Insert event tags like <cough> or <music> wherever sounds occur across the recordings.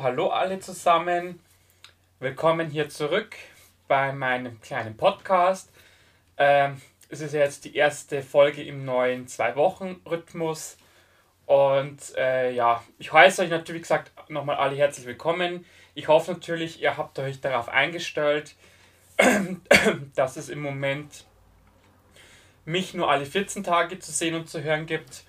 Hallo, alle zusammen. Willkommen hier zurück bei meinem kleinen Podcast. Ähm, es ist jetzt die erste Folge im neuen Zwei-Wochen-Rhythmus. Und äh, ja, ich heiße euch natürlich gesagt nochmal alle herzlich willkommen. Ich hoffe natürlich, ihr habt euch darauf eingestellt, <clears throat> dass es im Moment mich nur alle 14 Tage zu sehen und zu hören gibt.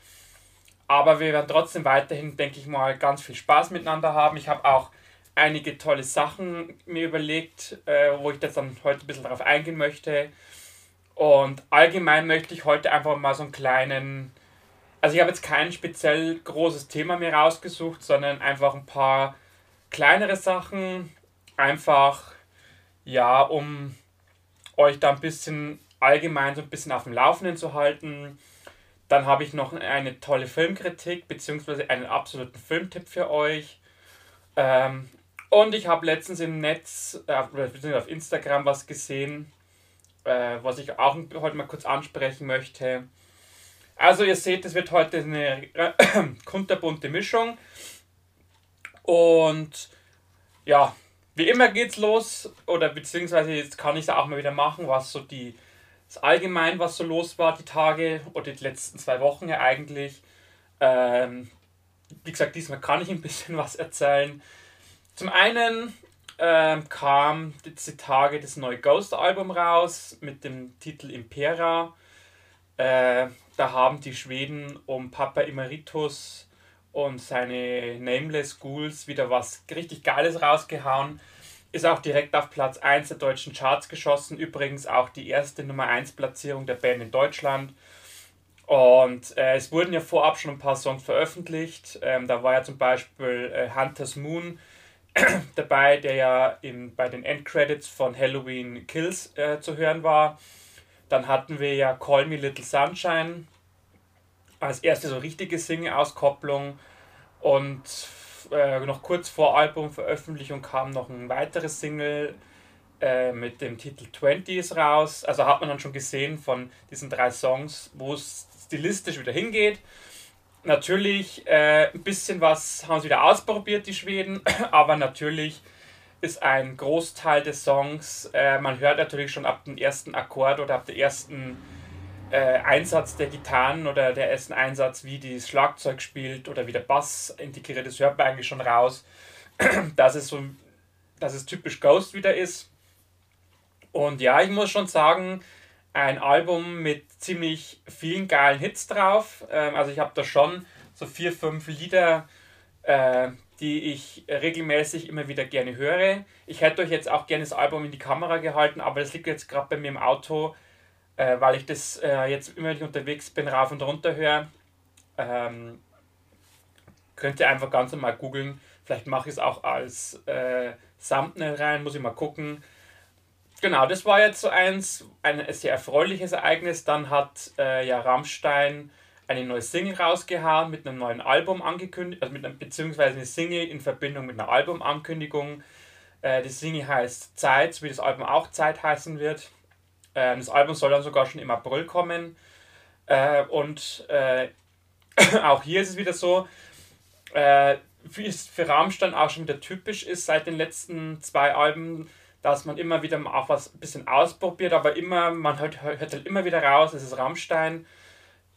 Aber wir werden trotzdem weiterhin, denke ich mal, ganz viel Spaß miteinander haben. Ich habe auch einige tolle Sachen mir überlegt, äh, wo ich jetzt dann heute ein bisschen darauf eingehen möchte. Und allgemein möchte ich heute einfach mal so einen kleinen, also ich habe jetzt kein speziell großes Thema mir rausgesucht, sondern einfach ein paar kleinere Sachen, einfach ja, um euch da ein bisschen allgemein so ein bisschen auf dem Laufenden zu halten dann habe ich noch eine tolle Filmkritik beziehungsweise einen absoluten Filmtipp für euch. Ähm, und ich habe letztens im Netz, äh, auf Instagram was gesehen, äh, was ich auch heute mal kurz ansprechen möchte. Also ihr seht, es wird heute eine äh, <coughs> kunterbunte Mischung. Und ja, wie immer geht's los, oder beziehungsweise jetzt kann ich es auch mal wieder machen, was so die allgemein, was so los war die Tage oder die letzten zwei Wochen ja eigentlich. Ähm, wie gesagt, diesmal kann ich ein bisschen <laughs> was erzählen. Zum einen ähm, kam diese Tage das neue Ghost-Album raus mit dem Titel Impera. Äh, da haben die Schweden um Papa Emeritus und seine Nameless Ghouls wieder was richtig Geiles rausgehauen. Ist auch direkt auf Platz 1 der deutschen Charts geschossen. Übrigens auch die erste Nummer 1 Platzierung der Band in Deutschland. Und äh, es wurden ja vorab schon ein paar Songs veröffentlicht. Ähm, da war ja zum Beispiel äh, Hunter's Moon <clears throat> dabei, der ja in, bei den Endcredits von Halloween Kills äh, zu hören war. Dann hatten wir ja Call Me Little Sunshine als erste so richtige Single-Auskopplung. Und äh, noch kurz vor Albumveröffentlichung kam noch ein weiteres Single äh, mit dem Titel 20s raus. Also hat man dann schon gesehen von diesen drei Songs, wo es stilistisch wieder hingeht. Natürlich äh, ein bisschen was haben sie wieder ausprobiert, die Schweden, <clears throat> aber natürlich ist ein Großteil des Songs, äh, man hört natürlich schon ab dem ersten Akkord oder ab der ersten äh, Einsatz der Gitarren oder der ersten Einsatz, wie das Schlagzeug spielt oder wie der Bass integriert ist, hört man eigentlich schon raus, <clears throat> dass es so, dass es typisch Ghost wieder ist. Und ja, ich muss schon sagen, ein Album mit ziemlich vielen geilen Hits drauf. Ähm, also ich habe da schon so vier, fünf Lieder, äh, die ich regelmäßig immer wieder gerne höre. Ich hätte euch jetzt auch gerne das Album in die Kamera gehalten, aber das liegt jetzt gerade bei mir im Auto äh, weil ich das äh, jetzt immer, wenn ich unterwegs bin, rauf und runter höre. Ähm, könnt ihr einfach ganz normal googeln. Vielleicht mache ich es auch als äh, Thumbnail rein, muss ich mal gucken. Genau, das war jetzt so eins, ein sehr erfreuliches Ereignis. Dann hat äh, ja Rammstein eine neue Single rausgehauen mit einem neuen Album angekündigt, also mit einem, beziehungsweise eine Single in Verbindung mit einer Albumankündigung. Äh, die Single heißt Zeit, wie das Album auch Zeit heißen wird. Äh, das Album soll dann sogar schon im April kommen. Äh, und äh, <clears throat> auch hier ist es wieder so, äh, wie es für Rammstein auch schon wieder typisch ist seit den letzten zwei Alben, dass man immer wieder auch was ein bisschen ausprobiert, aber immer, man hört, hört halt immer wieder raus, es ist Rammstein.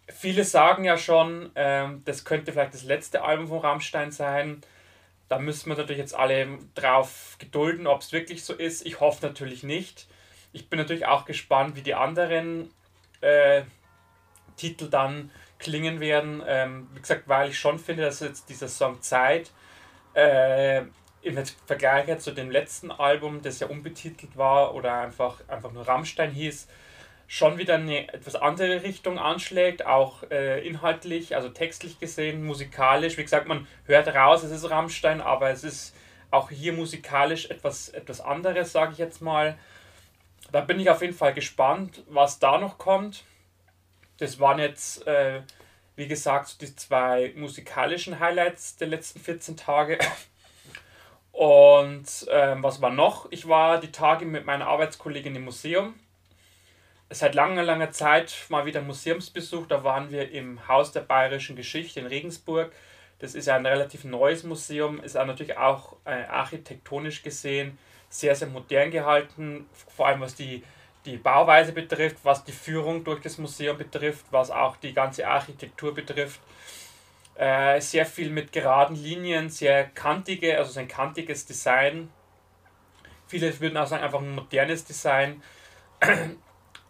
Viele sagen ja schon, ähm, das könnte vielleicht das letzte Album von Rammstein sein. Da müssen wir natürlich jetzt alle drauf gedulden, ob es wirklich so ist. Ich hoffe natürlich nicht. Ich bin natürlich auch gespannt, wie die anderen äh, Titel dann klingen werden. Ähm, wie gesagt, weil ich schon finde, dass jetzt dieser Song Zeit äh, im Vergleich zu dem letzten Album, das ja unbetitelt war oder einfach, einfach nur Rammstein hieß, schon wieder eine etwas andere Richtung anschlägt, auch äh, inhaltlich, also textlich gesehen, musikalisch. Wie gesagt, man hört raus, es ist Rammstein, aber es ist auch hier musikalisch etwas, etwas anderes, sage ich jetzt mal. Da bin ich auf jeden Fall gespannt, was da noch kommt. Das waren jetzt, äh, wie gesagt, die zwei musikalischen Highlights der letzten 14 Tage. <laughs> Und ähm, was war noch? Ich war die Tage mit meiner Arbeitskollegin im Museum. Seit langer, langer Zeit mal wieder Museumsbesuch. Da waren wir im Haus der Bayerischen Geschichte in Regensburg. Das ist ja ein relativ neues Museum, ist auch natürlich auch äh, architektonisch gesehen sehr, sehr modern gehalten, vor allem was die, die Bauweise betrifft, was die Führung durch das Museum betrifft, was auch die ganze Architektur betrifft. Äh, sehr viel mit geraden Linien, sehr kantige, also ein kantiges Design. Viele würden auch sagen, einfach ein modernes Design. <clears throat>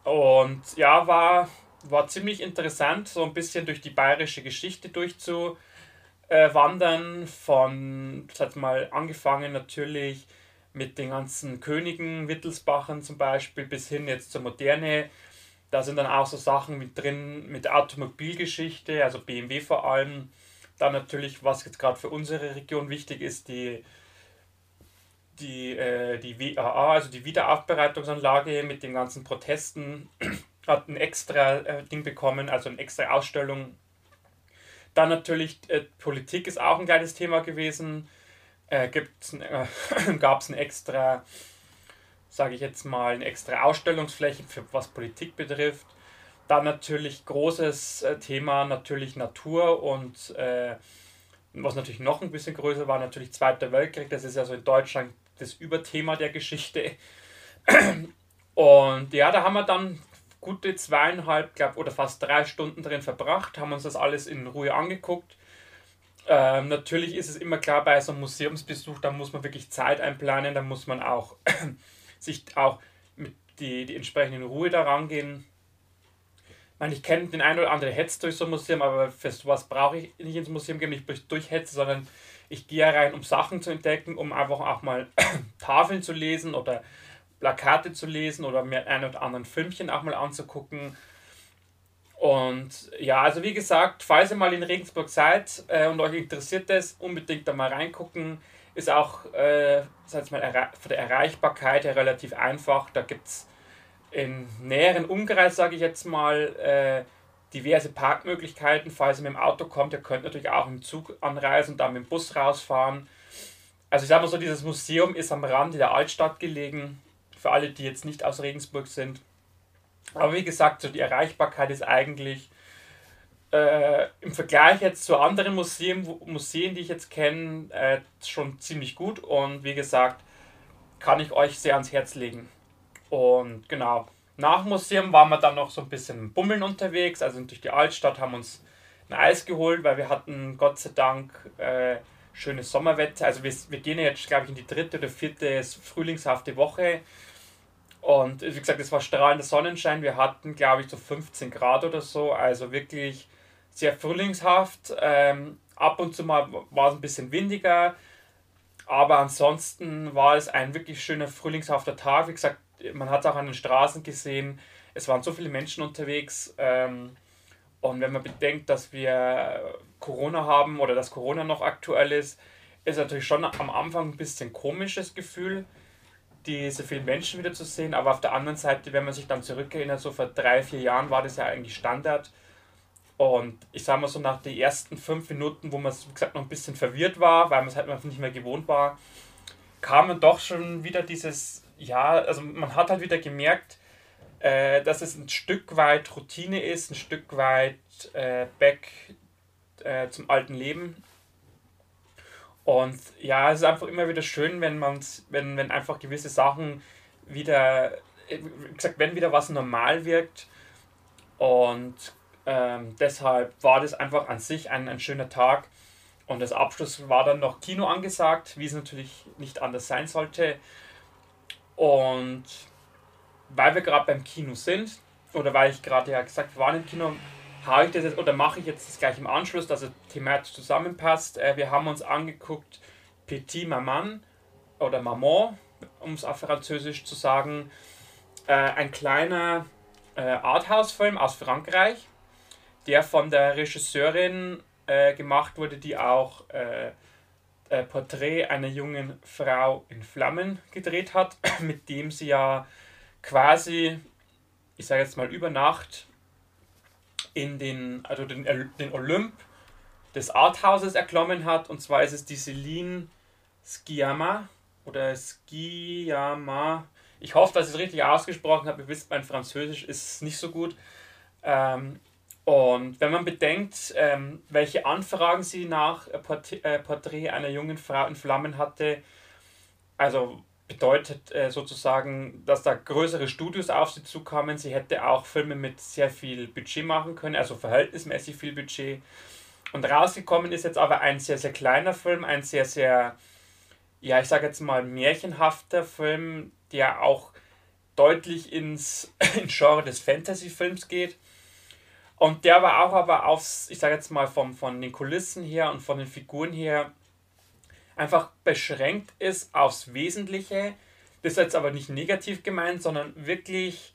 Und ja, war, war ziemlich interessant, so ein bisschen durch die bayerische Geschichte durchzuwandern. Von, sag mal, angefangen natürlich mit den ganzen Königen, Wittelsbachern zum Beispiel, bis hin jetzt zur Moderne. Da sind dann auch so Sachen mit drin, mit Automobilgeschichte, also BMW vor allem. Dann natürlich, was jetzt gerade für unsere Region wichtig ist, die, die, äh, die WAA, also die Wiederaufbereitungsanlage mit den ganzen Protesten, <clears throat> hat ein extra äh, Ding bekommen, also eine extra Ausstellung. Dann natürlich, äh, Politik ist auch ein geiles Thema gewesen äh, gab es ein extra, sage ich jetzt mal, eine extra Ausstellungsfläche für was Politik betrifft. Dann natürlich großes äh, Thema, natürlich Natur und äh, was natürlich noch ein bisschen größer war, natürlich Zweiter Weltkrieg. Das ist ja so in Deutschland das Überthema der Geschichte. <clears throat> Und ja, da haben wir dann gute zweieinhalb, glaube oder fast drei Stunden drin verbracht, haben uns das alles in Ruhe angeguckt. Ähm, natürlich ist es immer klar, bei so einem Museumsbesuch, da muss man wirklich Zeit einplanen, da muss man auch <clears throat> sich auch mit die, die entsprechenden Ruhe daran gehen. Ich meine, ich kenne den einen oder anderen Hetz durch so ein Museum, aber für sowas brauche ich nicht ins Museum gehen, nicht durchhetze, sondern ich gehe rein, um Sachen zu entdecken, um einfach auch mal <clears throat> Tafeln zu lesen oder Plakate zu lesen oder mir ein oder anderen Filmchen auch mal anzugucken und ja, also wie gesagt, falls ihr mal in Regensburg seid äh, und euch interessiert das, unbedingt da mal reingucken. Ist auch äh, mal, von der Erreichbarkeit her relativ einfach. Da gibt es im näheren Umkreis, sage ich jetzt mal, äh, diverse Parkmöglichkeiten. Falls ihr mit dem Auto kommt, ihr könnt natürlich auch im Zug anreisen und dann mit dem Bus rausfahren. Also ich sage mal so, dieses Museum ist am Rande der Altstadt gelegen. Für alle, die jetzt nicht aus Regensburg sind. Aber wie gesagt, so die Erreichbarkeit ist eigentlich äh, im Vergleich jetzt zu anderen Museen, Museen die ich jetzt kenne, äh, schon ziemlich gut. Und wie gesagt, kann ich euch sehr ans Herz legen. Und genau, nach Museum waren wir dann noch so ein bisschen bummeln unterwegs, also durch die Altstadt, haben uns ein Eis geholt, weil wir hatten Gott sei Dank äh, schönes Sommerwetter. Also wir, wir gehen jetzt, glaube ich, in die dritte oder vierte frühlingshafte Woche. Und wie gesagt, es war strahlender Sonnenschein. Wir hatten, glaube ich, so 15 Grad oder so. Also wirklich sehr frühlingshaft. Ähm, ab und zu mal war es ein bisschen windiger. Aber ansonsten war es ein wirklich schöner frühlingshafter Tag. Wie gesagt, man hat es auch an den Straßen gesehen. Es waren so viele Menschen unterwegs. Ähm, und wenn man bedenkt, dass wir Corona haben oder dass Corona noch aktuell ist, ist natürlich schon am Anfang ein bisschen komisches Gefühl diese vielen Menschen wieder zu sehen, aber auf der anderen Seite, wenn man sich dann zurückerinnert, so vor drei, vier Jahren war das ja eigentlich Standard. Und ich sage mal so, nach den ersten fünf Minuten, wo man, wie gesagt, noch ein bisschen verwirrt war, weil man es halt nicht mehr gewohnt war, kam man doch schon wieder dieses, ja, also man hat halt wieder gemerkt, äh, dass es ein Stück weit Routine ist, ein Stück weit äh, back äh, zum alten Leben. Und ja, es ist einfach immer wieder schön, wenn man wenn, wenn einfach gewisse Sachen wieder, wie gesagt, wenn wieder was normal wirkt. Und ähm, deshalb war das einfach an sich ein, ein schöner Tag. Und das Abschluss war dann noch Kino angesagt, wie es natürlich nicht anders sein sollte. Und weil wir gerade beim Kino sind, oder weil ich gerade ja gesagt, waren im Kino, habe ich das jetzt oder mache ich jetzt das gleich im Anschluss, dass es thematisch zusammenpasst. Äh, wir haben uns angeguckt Petit Maman oder Maman, um es auf Französisch zu sagen. Äh, ein kleiner äh, Arthouse-Film aus Frankreich, der von der Regisseurin gemacht wurde, die auch Porträt einer jungen Frau in Flammen gedreht hat, <clears throat> mit dem sie ja quasi, ich sage jetzt mal über Nacht, in den, also den, den Olymp des Arthauses erklommen hat. Und zwar ist es die Celine Skiama oder Skiama. Ich hoffe, dass ich es richtig ausgesprochen habe. Ihr wisst, mein Französisch ist nicht so gut. Ähm, Und wenn man bedenkt, ähm, welche Anfragen sie nach äh, Porträt einer jungen Frau in Flammen hatte, also bedeutet äh, sozusagen, dass da größere Studios auf sie zukamen. Sie hätte auch Filme mit sehr viel Budget machen können, also verhältnismäßig viel Budget. Und rausgekommen ist jetzt aber ein sehr, sehr kleiner Film, ein sehr, sehr, ja, ich sage jetzt mal märchenhafter Film, der auch deutlich ins, <laughs> ins Genre des Fantasy-Films geht. Und der war auch aber aufs, ich sage jetzt mal vom, von den Kulissen her und von den Figuren her einfach beschränkt ist aufs Wesentliche. Das ist jetzt aber nicht negativ gemeint, sondern wirklich,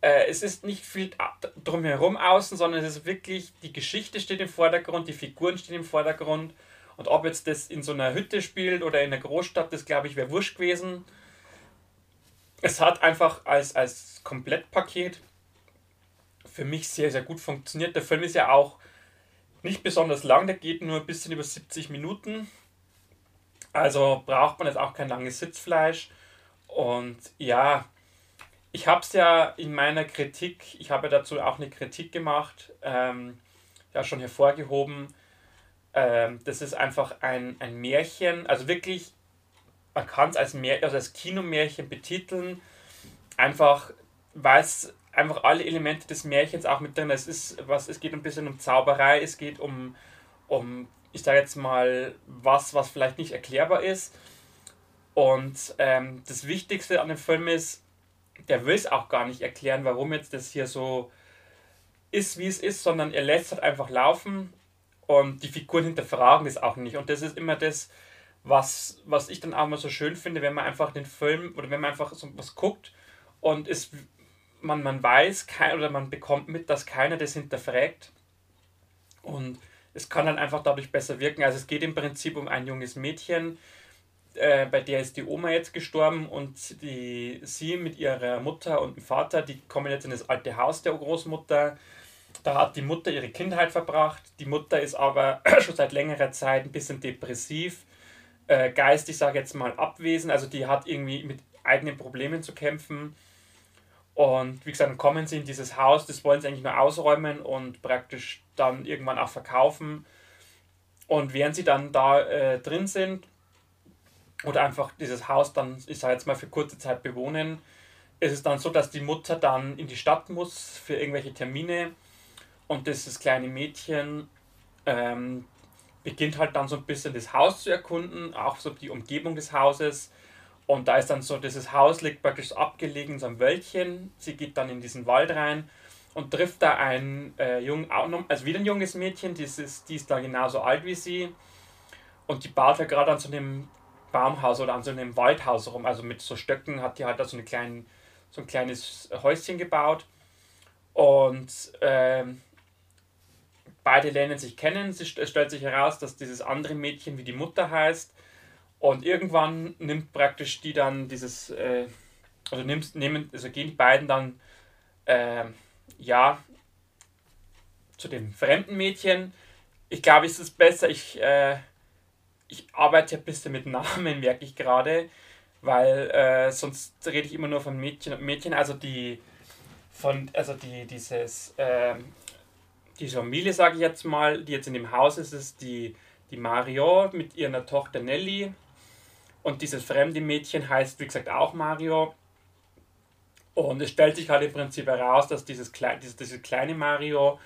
äh, es ist nicht viel drumherum außen, sondern es ist wirklich, die Geschichte steht im Vordergrund, die Figuren stehen im Vordergrund. Und ob jetzt das in so einer Hütte spielt oder in einer Großstadt, das glaube ich wäre wurscht gewesen. Es hat einfach als, als Komplettpaket für mich sehr, sehr gut funktioniert. Der Film ist ja auch nicht besonders lang, der geht nur ein bisschen über 70 Minuten. Also braucht man jetzt auch kein langes Sitzfleisch. Und ja, ich habe es ja in meiner Kritik, ich habe dazu auch eine Kritik gemacht, ähm, ja schon hervorgehoben. Ähm, das ist einfach ein, ein Märchen, also wirklich, man kann es als, also als Kinomärchen betiteln, einfach weil es einfach alle Elemente des Märchens auch mit drin. Es ist was, es geht ein bisschen um Zauberei, es geht um, um ich sage jetzt mal, was, was vielleicht nicht erklärbar ist. Und ähm, das Wichtigste an dem Film ist, der will es auch gar nicht erklären, warum jetzt das hier so ist, wie es ist, sondern er lässt es halt einfach laufen und die Figuren hinterfragen das auch nicht. Und das ist immer das, was, was ich dann auch mal so schön finde, wenn man einfach den Film oder wenn man einfach so was guckt und es man, man weiß kein, oder man bekommt mit, dass keiner das hinterfragt. Und es kann dann einfach dadurch besser wirken. Also es geht im Prinzip um ein junges Mädchen, äh, bei der ist die Oma jetzt gestorben und die, sie mit ihrer Mutter und dem Vater, die kommen jetzt in das alte Haus der Großmutter. Da hat die Mutter ihre Kindheit verbracht. Die Mutter ist aber <clears throat> schon seit längerer Zeit ein bisschen depressiv, äh, geistig, sage ich jetzt mal, abwesend. Also die hat irgendwie mit eigenen Problemen zu kämpfen und wie gesagt, dann kommen sie in dieses Haus, das wollen sie eigentlich nur ausräumen und praktisch dann irgendwann auch verkaufen. Und während sie dann da äh, drin sind oder einfach dieses Haus dann, ich sage jetzt mal, für kurze Zeit bewohnen, ist es dann so, dass die Mutter dann in die Stadt muss für irgendwelche Termine und dieses kleine Mädchen ähm, beginnt halt dann so ein bisschen das Haus zu erkunden, auch so die Umgebung des Hauses und da ist dann so, dieses Haus liegt praktisch abgelegen in so einem Wäldchen. Sie geht dann in diesen Wald rein und trifft da ein äh, jung, also wieder ein junges Mädchen, die ist, die ist da genauso alt wie sie. Und die baut ja gerade an so einem Baumhaus oder an so einem Waldhaus rum. Also mit so Stöcken hat die halt da so, eine kleinen, so ein kleines Häuschen gebaut. Und ähm, beide lernen sich kennen. Es stellt sich heraus, dass dieses andere Mädchen wie die Mutter heißt und irgendwann nimmt praktisch die dann dieses, äh, also, nimmst, nehmen, also gehen die beiden dann, äh, ja, zu dem fremden Mädchen. Ich glaube, es ist besser, ich, äh, ich arbeite ein bisschen mit Namen, <laughs> merke ich gerade, weil äh, sonst rede ich immer nur von Mädchen und Mädchen. Also die, von, also die, dieses, äh, diese Familie, sage ich jetzt mal, die jetzt in dem Haus ist, ist die, die Mario mit ihrer Tochter Nelly und dieses fremde Mädchen heißt, wie gesagt, auch Mario. Und es stellt sich halt im Prinzip heraus, dass dieses, dieses, dieses kleine Mario,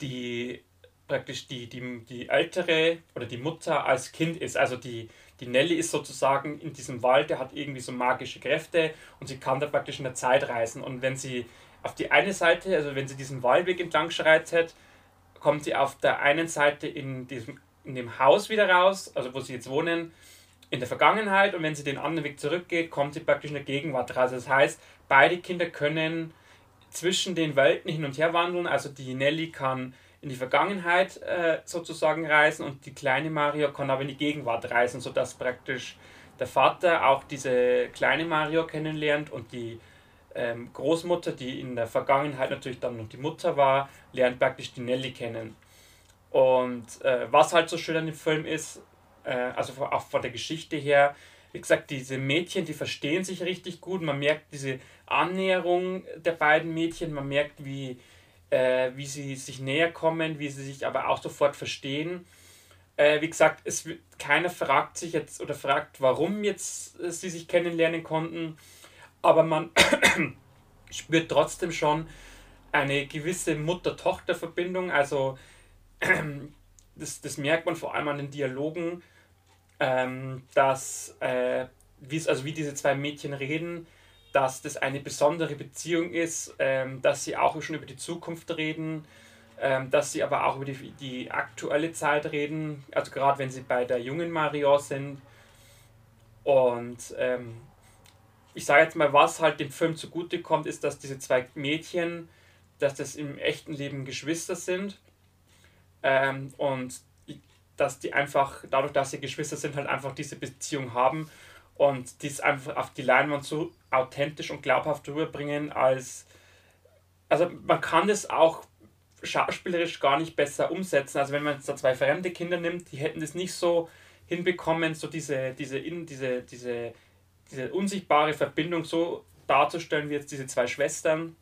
die praktisch die, die, die ältere oder die Mutter als Kind ist. Also die, die Nelly ist sozusagen in diesem Wald, der hat irgendwie so magische Kräfte und sie kann da praktisch in der Zeit reisen. Und wenn sie auf die eine Seite, also wenn sie diesen Waldweg entlang schreitet, kommt sie auf der einen Seite in, diesem, in dem Haus wieder raus, also wo sie jetzt wohnen, in der Vergangenheit und wenn sie den anderen Weg zurückgeht, kommt sie praktisch in der Gegenwart raus. Das heißt, beide Kinder können zwischen den Welten hin und her wandeln. Also die Nelly kann in die Vergangenheit äh, sozusagen reisen und die kleine Mario kann aber in die Gegenwart reisen, sodass praktisch der Vater auch diese kleine Mario kennenlernt und die ähm, Großmutter, die in der Vergangenheit natürlich dann noch die Mutter war, lernt praktisch die Nelly kennen. Und äh, was halt so schön an dem Film ist, äh, also auch von der Geschichte her, wie gesagt, diese Mädchen, die verstehen sich richtig gut. Man merkt diese Annäherung der beiden Mädchen, man merkt, wie, äh, wie sie sich näher kommen, wie sie sich aber auch sofort verstehen. Äh, wie gesagt, es keiner fragt sich jetzt oder fragt, warum jetzt äh, sie sich kennenlernen konnten, aber man <clears throat> spürt trotzdem schon eine gewisse Mutter-Tochter-Verbindung. Also <clears throat> das, das merkt man vor allem an den Dialogen, ähm, dass äh, also wie diese zwei Mädchen reden, dass das eine besondere Beziehung ist, ähm, dass sie auch schon über die Zukunft reden, ähm, dass sie aber auch über die, die aktuelle Zeit reden, also gerade wenn sie bei der jungen Marion sind. Und ähm, ich sage jetzt mal, was halt dem Film zugute kommt, ist, dass diese zwei Mädchen, dass das im echten Leben Geschwister sind ähm, und dass die einfach, dadurch, dass sie Geschwister sind, halt einfach diese Beziehung haben und dies einfach auf die Leinwand so authentisch und glaubhaft rüberbringen, als also man kann das auch schauspielerisch gar nicht besser umsetzen. Also wenn man jetzt da zwei fremde Kinder nimmt, die hätten das nicht so hinbekommen, so diese, diese, diese, diese, diese unsichtbare Verbindung so darzustellen wie jetzt diese zwei Schwestern.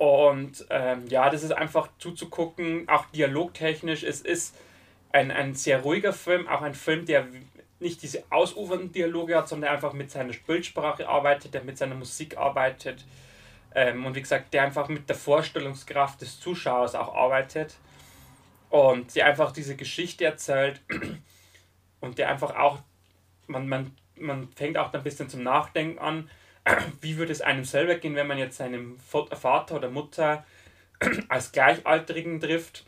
Und ähm, ja, das ist einfach zuzugucken, auch dialogtechnisch. Es ist ein, ein sehr ruhiger Film, auch ein Film, der nicht diese ausufernden Dialoge hat, sondern einfach mit seiner Bildsprache arbeitet, der mit seiner Musik arbeitet. Ähm, und wie gesagt, der einfach mit der Vorstellungskraft des Zuschauers auch arbeitet und der einfach diese Geschichte erzählt und der einfach auch, man, man, man fängt auch ein bisschen zum Nachdenken an, <clears throat> wie würde es einem selber gehen, wenn man jetzt seinem Vater oder Mutter <clears throat> als Gleichaltrigen trifft,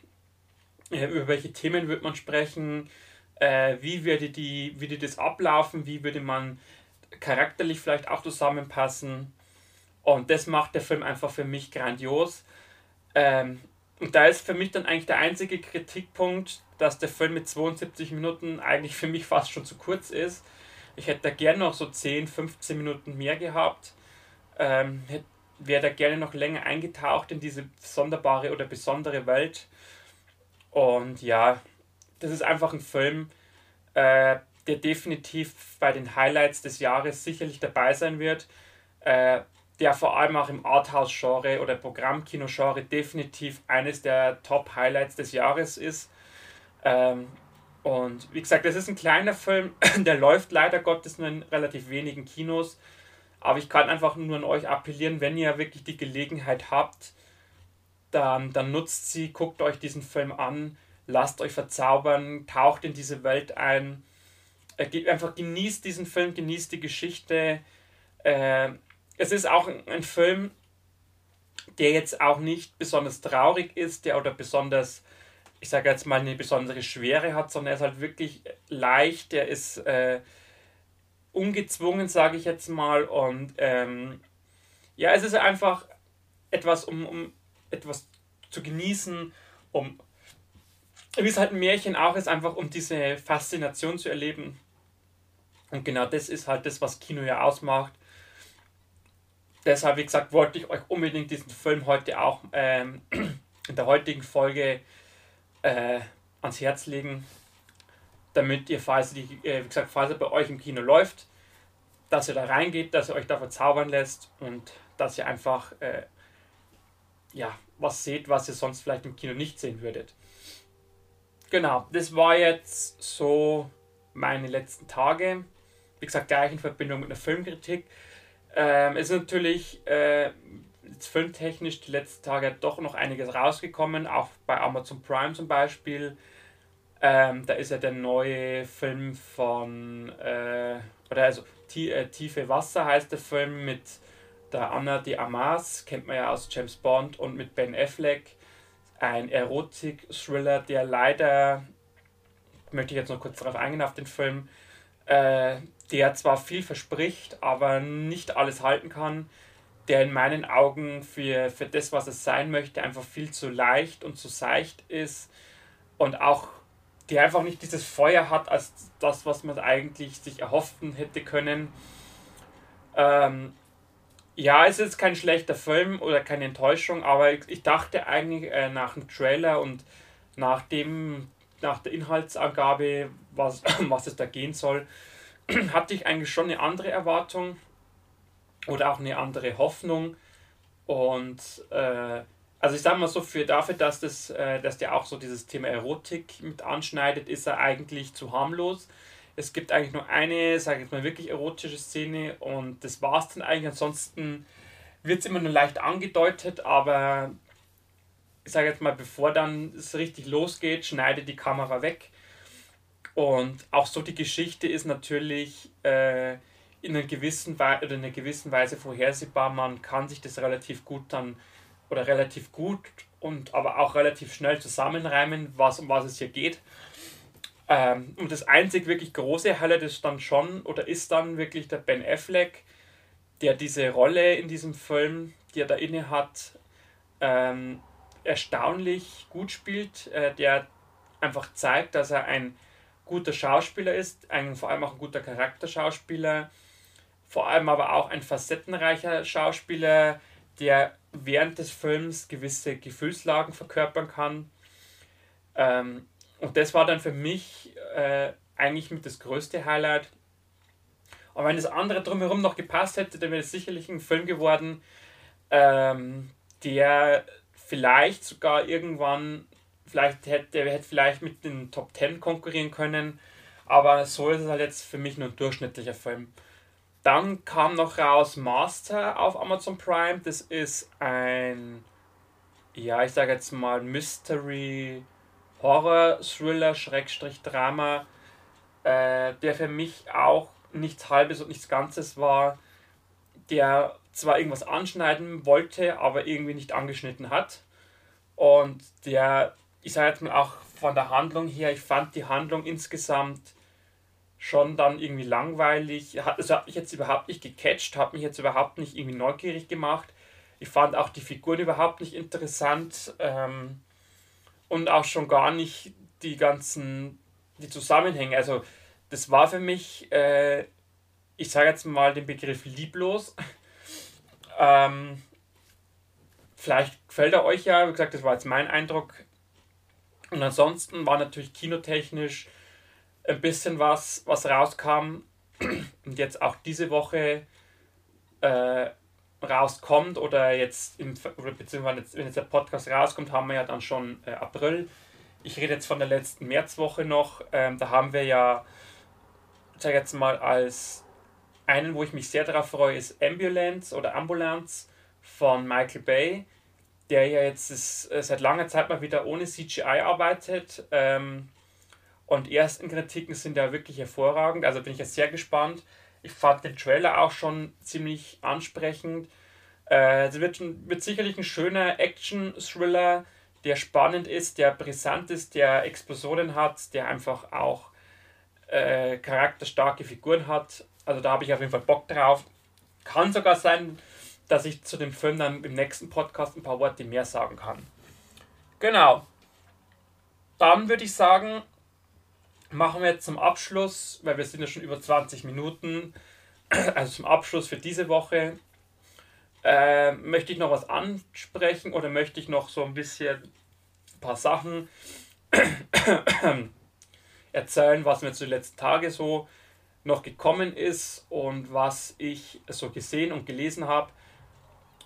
äh, über welche Themen wird man sprechen, äh, wie würde, die, würde das ablaufen, wie würde man charakterlich vielleicht auch zusammenpassen und das macht der Film einfach für mich grandios. Ähm, und da ist für mich dann eigentlich der einzige Kritikpunkt, dass der Film mit 72 Minuten eigentlich für mich fast schon zu kurz ist. Ich hätte da gerne noch so 10, 15 Minuten mehr gehabt. Ähm, wäre da gerne noch länger eingetaucht in diese sonderbare oder besondere Welt. Und ja, das ist einfach ein Film, äh, der definitiv bei den Highlights des Jahres sicherlich dabei sein wird. Äh, der vor allem auch im Arthouse-Genre oder Programmkino-Genre definitiv eines der Top-Highlights des Jahres ist. Ähm, und wie gesagt, das ist ein kleiner Film, <clears throat> der läuft leider Gottes nur in relativ wenigen Kinos. Aber ich kann einfach nur an euch appellieren, wenn ihr wirklich die Gelegenheit habt, dann, dann nutzt sie, guckt euch diesen Film an, lasst euch verzaubern, taucht in diese Welt ein. Äh, einfach genießt diesen Film, genießt die Geschichte. Äh, es ist auch ein Film, der jetzt auch nicht besonders traurig ist, der oder besonders, ich sage jetzt mal, eine besondere Schwere hat, sondern er ist halt wirklich leicht, der ist äh, ungezwungen, sage ich jetzt mal. Und ähm, ja, es ist einfach etwas, um, um etwas zu genießen, um, wie es halt ein Märchen auch ist, einfach um diese Faszination zu erleben. Und genau das ist halt das, was Kino ja ausmacht deshalb, wie gesagt, wollte ich euch unbedingt diesen Film heute auch ähm, in der heutigen Folge äh, ans Herz legen, damit ihr, falls, die, äh, wie gesagt, falls er bei euch im Kino läuft, dass ihr da reingeht, dass ihr euch da verzaubern lässt und dass ihr einfach äh, ja, was seht, was ihr sonst vielleicht im Kino nicht sehen würdet. Genau, das war jetzt so meine letzten Tage. Wie gesagt, gleich in Verbindung mit einer Filmkritik. Ähm, ist natürlich äh, filmtechnisch die letzten Tage doch noch einiges rausgekommen, auch bei Amazon Prime zum Beispiel. Ähm, da ist ja der neue Film von, äh, oder also äh, Tiefe Wasser heißt der Film mit der Anna de Amas, kennt man ja aus James Bond, und mit Ben Affleck. Ein Erotik-Thriller, der leider, möchte ich jetzt noch kurz darauf eingehen, auf den Film, äh, der zwar viel verspricht, aber nicht alles halten kann, der in meinen Augen für, für das, was es sein möchte, einfach viel zu leicht und zu seicht ist und auch der einfach nicht dieses Feuer hat als das, was man eigentlich sich erhoffen hätte können. Ähm, ja, es ist kein schlechter Film oder keine Enttäuschung, aber ich, ich dachte eigentlich äh, nach dem Trailer und nach dem, nach der Inhaltsangabe, was, <clears throat> was es da gehen soll, <clears throat> hatte ich eigentlich schon eine andere Erwartung oder auch eine andere Hoffnung. Und äh, also ich sage mal so, für dafür, dass, das, äh, dass der auch so dieses Thema Erotik mit anschneidet, ist er eigentlich zu harmlos. Es gibt eigentlich nur eine, sage ich jetzt mal, wirklich erotische Szene und das war es dann eigentlich. Ansonsten wird es immer nur leicht angedeutet, aber ich sage jetzt mal, bevor dann es richtig losgeht, schneidet die Kamera weg. Und auch so die Geschichte ist natürlich äh, in, einer gewissen oder in einer gewissen Weise vorhersehbar. Man kann sich das relativ gut dann oder relativ gut und aber auch relativ schnell zusammenreimen, was, um was es hier geht. Ähm, und das einzig wirklich große Highlight ist dann schon oder ist dann wirklich der Ben Affleck, der diese Rolle in diesem Film, die er da inne hat, ähm, erstaunlich gut spielt, äh, der einfach zeigt, dass er ein guter Schauspieler ist, ein, vor allem auch ein guter Charakterschauspieler, vor allem aber auch ein facettenreicher Schauspieler, der während des Films gewisse Gefühlslagen verkörpern kann. Ähm, und das war dann für mich äh, eigentlich mit das größte Highlight. Aber wenn das andere drumherum noch gepasst hätte, dann wäre es sicherlich ein Film geworden, ähm, der vielleicht sogar irgendwann, vielleicht hätte, der hätte vielleicht mit den Top 10 konkurrieren können. Aber so ist es halt jetzt für mich nur ein durchschnittlicher Film. Dann kam noch raus Master auf Amazon Prime. Das ist ein, ja, ich sage jetzt mal Mystery, Horror, Thriller, Schrägstrich, Drama, äh, der für mich auch nichts Halbes und nichts Ganzes war, der zwar irgendwas anschneiden wollte, aber irgendwie nicht angeschnitten hat. Und der, ich sage jetzt mal auch von der Handlung her, ich fand die Handlung insgesamt schon dann irgendwie langweilig. Hat, also hat mich jetzt überhaupt nicht gecatcht, hat mich jetzt überhaupt nicht irgendwie neugierig gemacht. Ich fand auch die Figuren überhaupt nicht interessant ähm, und auch schon gar nicht die ganzen die Zusammenhänge. Also das war für mich, äh, ich sage jetzt mal den Begriff lieblos. <laughs> ähm, vielleicht gefällt er euch ja, wie gesagt, das war jetzt mein Eindruck. Und ansonsten war natürlich kinotechnisch ein bisschen was, was rauskam und jetzt auch diese Woche äh, rauskommt oder jetzt im, oder beziehungsweise jetzt, wenn jetzt der Podcast rauskommt, haben wir ja dann schon äh, April. Ich rede jetzt von der letzten Märzwoche noch. Ähm, da haben wir ja, ich sage jetzt mal, als einen, wo ich mich sehr darauf freue, ist Ambulance oder Ambulance von Michael Bay, der ja jetzt ist, äh, seit langer Zeit mal wieder ohne CGI arbeitet. Ähm, und die ersten Kritiken sind ja wirklich hervorragend. Also bin ich jetzt sehr gespannt. Ich fand den Trailer auch schon ziemlich ansprechend. Äh, es wird, wird sicherlich ein schöner Action-Thriller, der spannend ist, der brisant ist, der Explosionen hat, der einfach auch äh, charakterstarke Figuren hat. Also da habe ich auf jeden Fall Bock drauf. Kann sogar sein, dass ich zu dem Film dann im nächsten Podcast ein paar Worte mehr sagen kann. Genau. Dann würde ich sagen, machen wir jetzt zum Abschluss, weil wir sind ja schon über 20 Minuten, <clears throat> also zum Abschluss für diese Woche, äh, möchte ich noch was ansprechen oder möchte ich noch so ein bisschen ein paar Sachen <clears throat> erzählen, was mir zu den letzten Tagen so noch gekommen ist und was ich so gesehen und gelesen habe.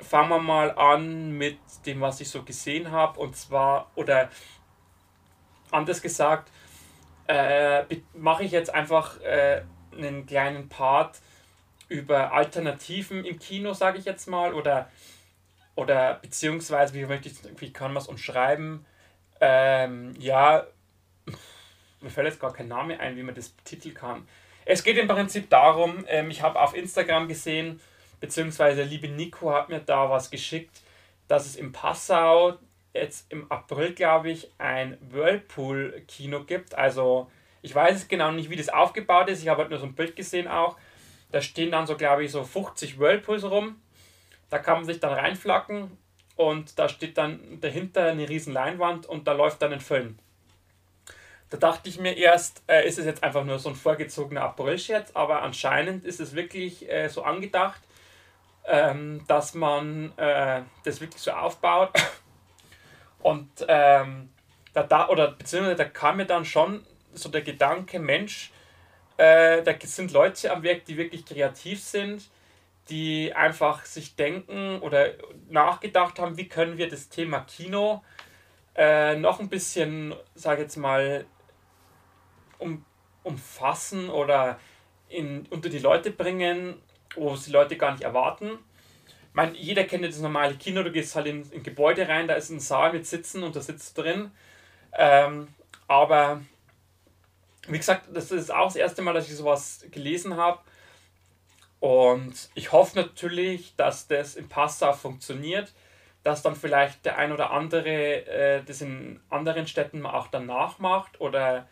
Fangen wir mal an mit dem, was ich so gesehen habe. Und zwar, oder anders gesagt, äh, mache ich jetzt einfach äh, einen kleinen Part über Alternativen im Kino, sage ich jetzt mal, oder, oder beziehungsweise, wie, möchte ich, wie kann man es umschreiben? Ähm, ja, <laughs> mir fällt jetzt gar kein Name ein, wie man das betiteln kann. Es geht im Prinzip darum, ähm, ich habe auf Instagram gesehen, beziehungsweise liebe Nico hat mir da was geschickt, dass es in Passau jetzt im April, glaube ich, ein Whirlpool-Kino gibt. Also ich weiß es genau nicht, wie das aufgebaut ist. Ich habe halt nur so ein Bild gesehen auch. Da stehen dann so, glaube ich, so 50 Whirlpools rum. Da kann man sich dann reinflacken und da steht dann dahinter eine riesen Leinwand und da läuft dann ein Film. Da dachte ich mir erst, äh, ist es jetzt einfach nur so ein vorgezogener April-Scherz, aber anscheinend ist es wirklich äh, so angedacht, ähm, dass man äh, das wirklich so aufbaut und ähm, da, da, oder beziehungsweise da kam mir dann schon so der Gedanke, Mensch, äh, da sind Leute am Werk, die wirklich kreativ sind, die einfach sich denken oder nachgedacht haben, wie können wir das Thema Kino äh, noch ein bisschen, sage jetzt mal, um, umfassen oder in, unter die Leute bringen, wo es die Leute gar nicht erwarten. Meine, jeder kennt das normale Kino, du gehst halt in ein Gebäude rein, da ist ein Saal mit Sitzen und da sitzt drin. Ähm, aber wie gesagt, das ist auch das erste Mal, dass ich sowas gelesen habe. Und ich hoffe natürlich, dass das in Passau funktioniert, dass dann vielleicht der ein oder andere äh, das in anderen Städten auch dann nachmacht oder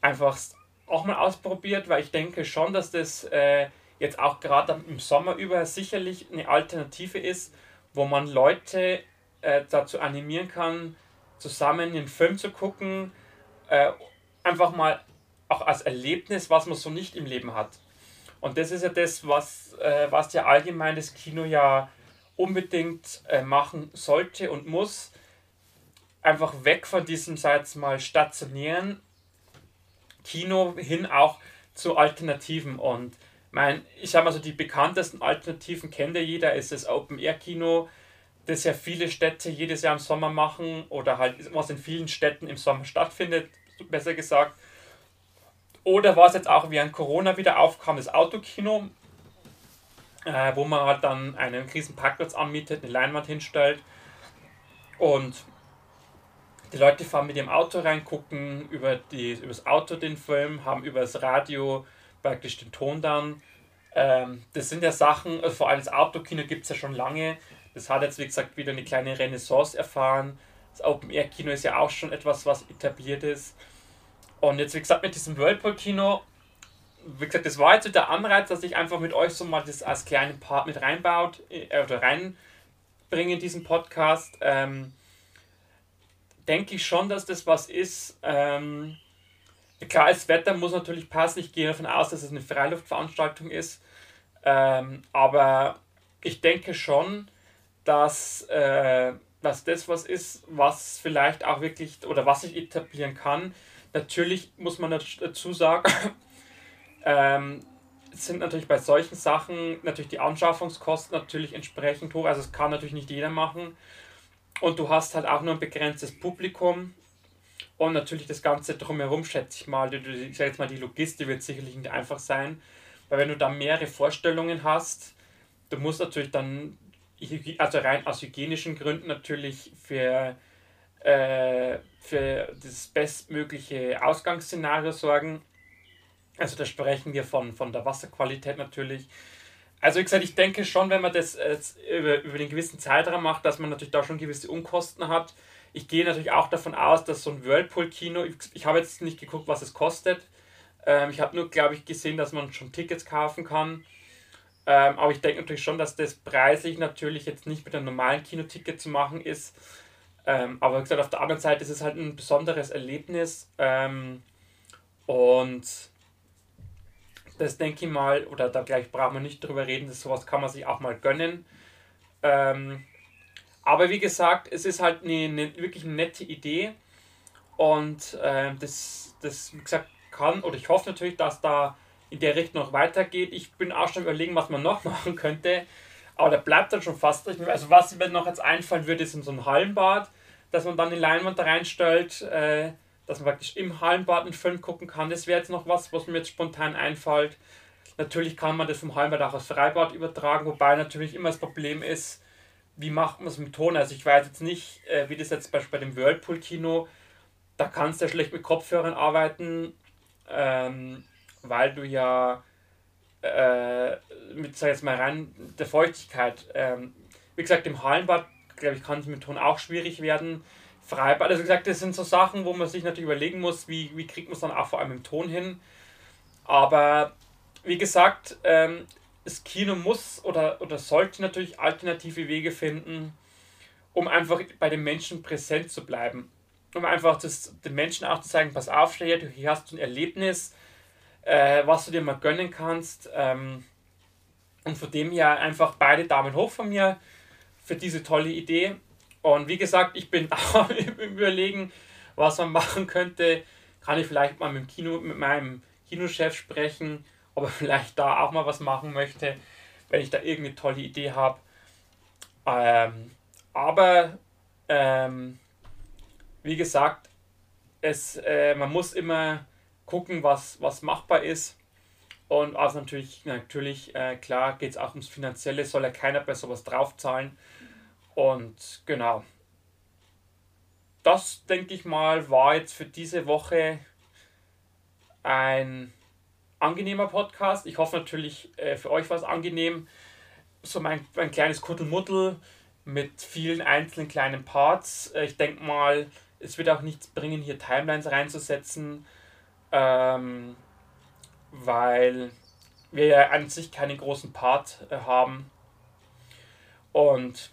einfach auch mal ausprobiert, weil ich denke schon, dass das äh, jetzt auch gerade im Sommer über sicherlich eine Alternative ist, wo man Leute äh, dazu animieren kann, zusammen einen Film zu gucken, äh, einfach mal auch als Erlebnis, was man so nicht im Leben hat. Und das ist ja das, was, äh, was ja allgemein das Kino ja unbedingt äh, machen sollte und muss. Einfach weg von diesem, sag jetzt mal, stationären Kino hin auch zu Alternativen. Und mein, ich sag mal so, die bekanntesten Alternativen kennt ja jeder, ist das Open-Air-Kino, das ja viele Städte jedes Jahr im Sommer machen oder halt was in vielen Städten im Sommer stattfindet, besser gesagt. Oder was jetzt auch während Corona wieder aufkam, das Autokino, äh, wo man halt dann einen riesen Parkplatz anmietet, eine Leinwand hinstellt und die Leute fahren mit ihrem Auto rein, gucken über, die, über das Auto den Film, haben über das Radio praktisch den Ton dann. Ähm, das sind ja Sachen, also vor allem das Autokino gibt es ja schon lange. Das hat jetzt, wie gesagt, wieder eine kleine Renaissance erfahren. Das Open-Air-Kino ist ja auch schon etwas, was etabliert ist. Und jetzt, wie gesagt, mit diesem Whirlpool-Kino, wie gesagt, das war jetzt der Anreiz, dass ich einfach mit euch so mal das als kleinen Part mit reinbaut äh, oder reinbringe in diesen Podcast. Ähm, denke ich schon, dass das was ist. Ähm, klar, das Wetter muss natürlich passen. Ich gehe davon aus, dass es eine Freiluftveranstaltung ist. Ähm, aber ich denke schon, dass, äh, dass das was ist, was vielleicht auch wirklich oder was sich etablieren kann. Natürlich muss man dazu sagen, <coughs> ähm, sind natürlich bei solchen Sachen natürlich die Anschaffungskosten natürlich entsprechend hoch. Also es kann natürlich nicht jeder machen. Und du hast halt auch nur ein begrenztes Publikum. Und natürlich das Ganze drumherum, schätze ich mal. Ich sage jetzt mal, die Logistik wird sicherlich nicht einfach sein. Weil wenn du da mehrere Vorstellungen hast, du musst natürlich dann, also rein aus hygienischen Gründen natürlich für, äh, für das bestmögliche Ausgangsszenario sorgen. Also da sprechen wir von, von der Wasserqualität natürlich. Also wie gesagt, ich denke schon, wenn man das über, über den gewissen Zeitraum macht, dass man natürlich da schon gewisse Unkosten hat. Ich gehe natürlich auch davon aus, dass so ein Whirlpool-Kino, ich, ich habe jetzt nicht geguckt, was es kostet. Ähm, ich habe nur, glaube ich, gesehen, dass man schon Tickets kaufen kann. Ähm, aber ich denke natürlich schon, dass das preislich natürlich jetzt nicht mit einem normalen Kinoticket zu machen ist. Ähm, aber wie gesagt, auf der anderen Seite ist es halt ein besonderes Erlebnis. Ähm, und das denke ich mal, oder da gleich braucht man nicht drüber reden, dass sowas kann man sich auch mal gönnen. Ähm, aber wie gesagt, es ist halt eine, eine wirklich nette Idee und äh, das, das, wie gesagt, kann oder ich hoffe natürlich, dass da in der Richtung noch weitergeht. Ich bin auch schon überlegen, was man noch <laughs> machen könnte, aber da bleibt dann schon fast. Also, was mir noch jetzt einfallen würde, ist in so ein Hallenbad, dass man dann die Leinwand da reinstellt. Äh, dass man praktisch im Hallenbad einen Film gucken kann. Das wäre jetzt noch was, was mir jetzt spontan einfällt. Natürlich kann man das vom Hallenbad auch aufs Freibad übertragen, wobei natürlich immer das Problem ist, wie macht man es mit Ton? Also ich weiß jetzt nicht, äh, wie das jetzt bei, bei dem Whirlpool-Kino, da kannst du ja schlecht mit Kopfhörern arbeiten, ähm, weil du ja äh, mit, sag jetzt mal rein, der Feuchtigkeit, ähm, wie gesagt, im Hallenbad, glaube ich, kann es mit Ton auch schwierig werden. Freibad. Also gesagt, das sind so Sachen, wo man sich natürlich überlegen muss, wie, wie kriegt man es dann auch vor allem im Ton hin. Aber wie gesagt, ähm, das Kino muss oder, oder sollte natürlich alternative Wege finden, um einfach bei den Menschen präsent zu bleiben. Um einfach das, den Menschen auch zu zeigen, pass auf, hier hast du ein Erlebnis, äh, was du dir mal gönnen kannst. Ähm, und von dem her einfach beide Daumen hoch von mir für diese tolle Idee. Und wie gesagt, ich bin <laughs> auch im Überlegen, was man machen könnte. Kann ich vielleicht mal mit, Kino, mit meinem Kinochef sprechen, ob er <laughs> vielleicht da auch mal was machen möchte. wenn ich da irgendeine tolle Idee habe. Ähm, aber ähm, wie gesagt, es, äh, man muss immer gucken, was, was machbar ist. Und also natürlich, natürlich äh, klar geht es auch ums Finanzielle, soll ja keiner bei sowas draufzahlen. Und genau. Das, denke ich mal, war jetzt für diese Woche ein angenehmer Podcast. Ich hoffe natürlich, äh, für euch war es angenehm. So mein, mein kleines Kuddelmuddel mit vielen einzelnen kleinen Parts. Äh, ich denke mal, es wird auch nichts bringen, hier Timelines reinzusetzen. Ähm, weil wir ja an sich keinen großen Part äh, haben. Und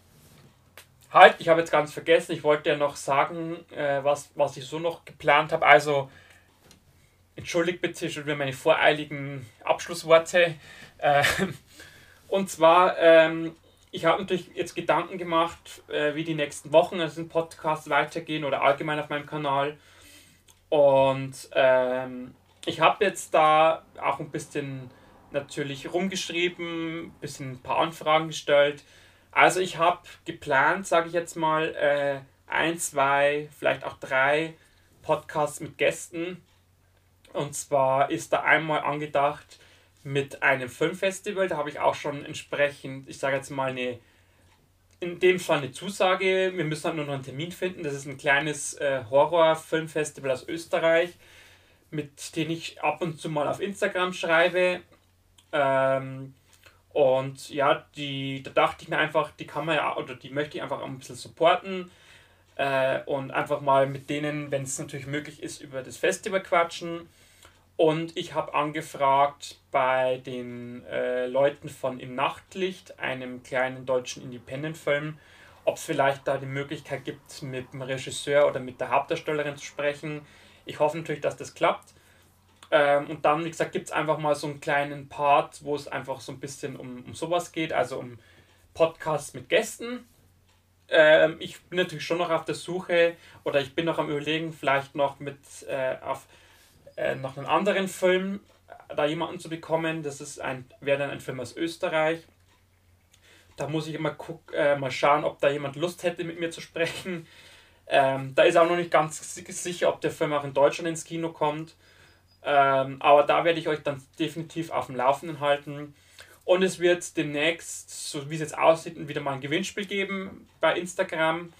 halt, ich habe jetzt ganz vergessen, ich wollte ja noch sagen, äh, was, was ich so noch geplant habe. Also, entschuldigt bitte schon wieder meine voreiligen Abschlussworte. Äh, und zwar, ähm, ich habe natürlich jetzt Gedanken gemacht, äh, wie die nächsten Wochen also im Podcast weitergehen oder allgemein auf meinem Kanal. Und ähm, ich habe jetzt da auch ein bisschen natürlich rumgeschrieben, ein bisschen ein paar Anfragen gestellt. Also ich habe geplant, sage ich jetzt mal, äh, ein, zwei, vielleicht auch drei Podcasts mit Gästen. Und zwar ist da einmal angedacht mit einem Filmfestival. Da habe ich auch schon entsprechend, ich sage jetzt mal eine, in dem Fall eine Zusage. Wir müssen halt nur noch einen Termin finden. Das ist ein kleines äh, Horror-Filmfestival aus Österreich mit denen ich ab und zu mal auf Instagram schreibe. Ähm, und ja, die, da dachte ich mir einfach, die kann man ja, oder die möchte ich einfach ein bisschen supporten äh, und einfach mal mit denen, wenn es natürlich möglich ist, über das Festival quatschen. Und ich habe angefragt bei den äh, Leuten von Im Nachtlicht, einem kleinen deutschen Independent-Film, ob es vielleicht da die Möglichkeit gibt, mit dem Regisseur oder mit der Hauptdarstellerin zu sprechen ich hoffe natürlich, dass das klappt. Ähm, und dann, wie gesagt, gibt es einfach mal so einen kleinen Part, wo es einfach so ein bisschen um, um sowas geht, also um Podcasts mit Gästen. Ähm, ich bin natürlich schon noch auf der Suche oder ich bin noch am Überlegen, vielleicht noch mit äh, auf äh, noch einen anderen Film äh, da jemanden zu bekommen. Das ist ein, wäre dann ein Film aus Österreich. Da muss ich immer guck, äh, mal schauen, ob da jemand Lust hätte, mit mir zu sprechen. Ähm, da ist auch noch nicht ganz sicher, ob der Film auch in Deutschland ins Kino kommt. Ähm, aber da werde ich euch dann definitiv auf dem Laufenden halten. Und es wird demnächst, so wie es jetzt aussieht, wieder mal ein Gewinnspiel geben bei Instagram.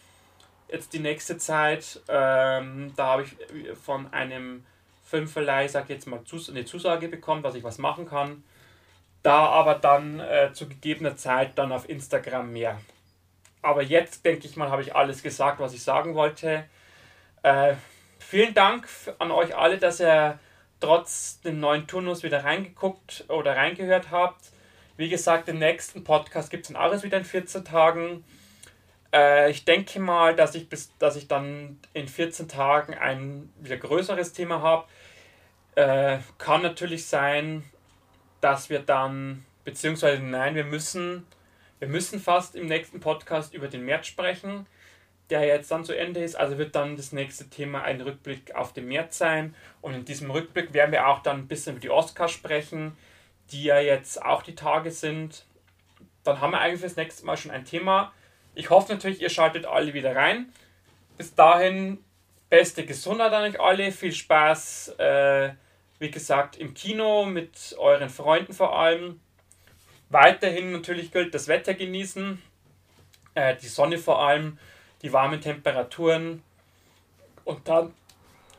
Jetzt die nächste Zeit. Ähm, da habe ich von einem Filmverleih, sag jetzt mal, eine Zusage bekommen, dass ich was machen kann. Da aber dann äh, zu gegebener Zeit dann auf Instagram mehr. Aber jetzt, denke ich mal, habe ich alles gesagt, was ich sagen wollte. Äh, vielen Dank an euch alle, dass ihr trotz dem neuen Turnus wieder reingeguckt oder reingehört habt. Wie gesagt, den nächsten Podcast gibt es dann alles wieder in 14 Tagen. Äh, ich denke mal, dass ich, bis, dass ich dann in 14 Tagen ein wieder größeres Thema habe. Äh, kann natürlich sein, dass wir dann, beziehungsweise nein, wir müssen wir müssen fast im nächsten Podcast über den März sprechen, der jetzt dann zu Ende ist. Also wird dann das nächste Thema ein Rückblick auf den März sein. Und in diesem Rückblick werden wir auch dann ein bisschen über die Oscars sprechen, die ja jetzt auch die Tage sind. Dann haben wir eigentlich das nächste Mal schon ein Thema. Ich hoffe natürlich, ihr schaltet alle wieder rein. Bis dahin, beste Gesundheit an euch alle. Viel Spaß, äh, wie gesagt, im Kino mit euren Freunden vor allem. Weiterhin natürlich gilt das Wetter genießen, äh, die Sonne vor allem, die warmen Temperaturen. Und dann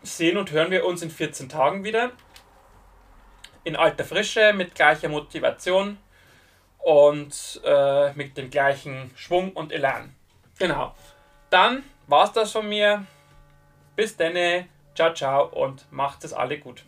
sehen und hören wir uns in 14 Tagen wieder. In alter Frische, mit gleicher Motivation und äh, mit dem gleichen Schwung und Elan. Genau. Dann war es das von mir. Bis denne. Ciao, ciao und macht es alle gut.